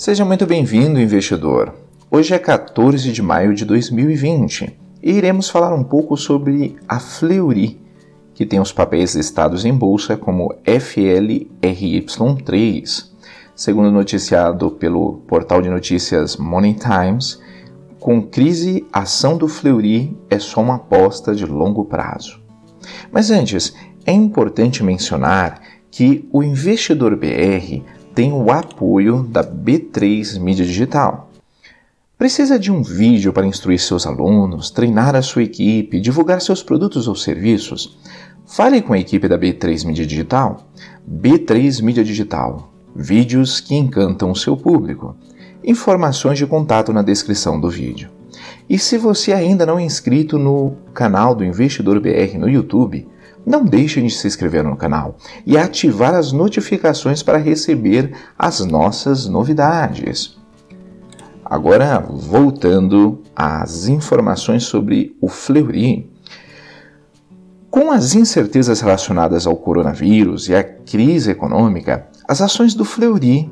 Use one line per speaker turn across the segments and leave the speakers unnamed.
Seja muito bem-vindo, investidor. Hoje é 14 de maio de 2020 e iremos falar um pouco sobre a Fleury, que tem os papéis listados em bolsa como FLRY3. Segundo noticiado pelo portal de notícias Money Times, com crise, a ação do Fleury é só uma aposta de longo prazo. Mas antes, é importante mencionar que o investidor BR tem o apoio da B3 Mídia Digital. Precisa de um vídeo para instruir seus alunos, treinar a sua equipe, divulgar seus produtos ou serviços? Fale com a equipe da B3 Mídia Digital. B3 Mídia Digital. Vídeos que encantam o seu público. Informações de contato na descrição do vídeo. E se você ainda não é inscrito no canal do Investidor BR no YouTube, não deixe de se inscrever no canal e ativar as notificações para receber as nossas novidades. Agora, voltando às informações sobre o Fleury. Com as incertezas relacionadas ao coronavírus e à crise econômica, as ações do Fleury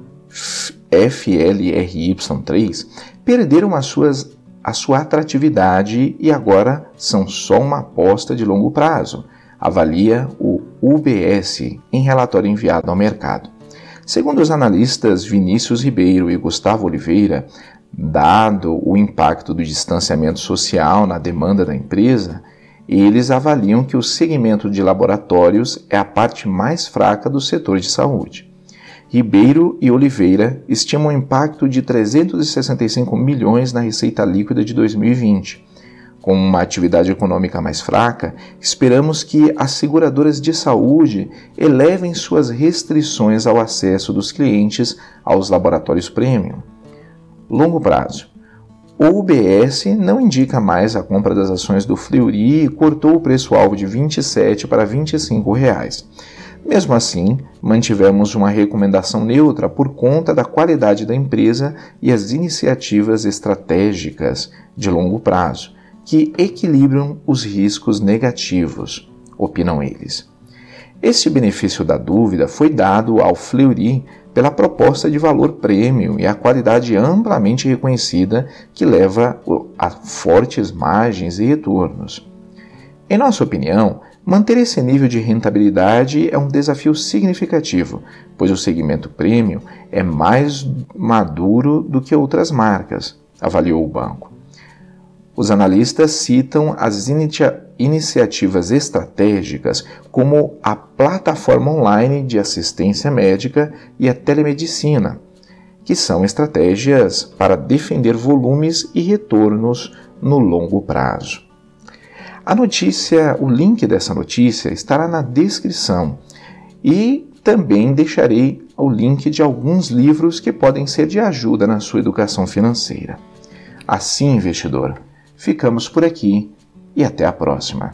FLRY3 perderam as suas, a sua atratividade e agora são só uma aposta de longo prazo avalia o UBS em relatório enviado ao mercado. Segundo os analistas Vinícius Ribeiro e Gustavo Oliveira, dado o impacto do distanciamento social na demanda da empresa, eles avaliam que o segmento de laboratórios é a parte mais fraca do setor de saúde. Ribeiro e Oliveira estimam o impacto de 365 milhões na receita líquida de 2020, com uma atividade econômica mais fraca, esperamos que as seguradoras de saúde elevem suas restrições ao acesso dos clientes aos laboratórios premium. Longo prazo. O UBS não indica mais a compra das ações do Fleury e cortou o preço-alvo de 27 para 25 reais. Mesmo assim, mantivemos uma recomendação neutra por conta da qualidade da empresa e as iniciativas estratégicas de longo prazo que equilibram os riscos negativos, opinam eles. Este benefício da dúvida foi dado ao Fleury pela proposta de valor prêmio e a qualidade amplamente reconhecida que leva a fortes margens e retornos. Em nossa opinião, manter esse nível de rentabilidade é um desafio significativo, pois o segmento premium é mais maduro do que outras marcas, avaliou o banco. Os analistas citam as inicia iniciativas estratégicas como a plataforma online de assistência médica e a telemedicina, que são estratégias para defender volumes e retornos no longo prazo. A notícia, o link dessa notícia estará na descrição e também deixarei o link de alguns livros que podem ser de ajuda na sua educação financeira. Assim, investidor, Ficamos por aqui e até a próxima.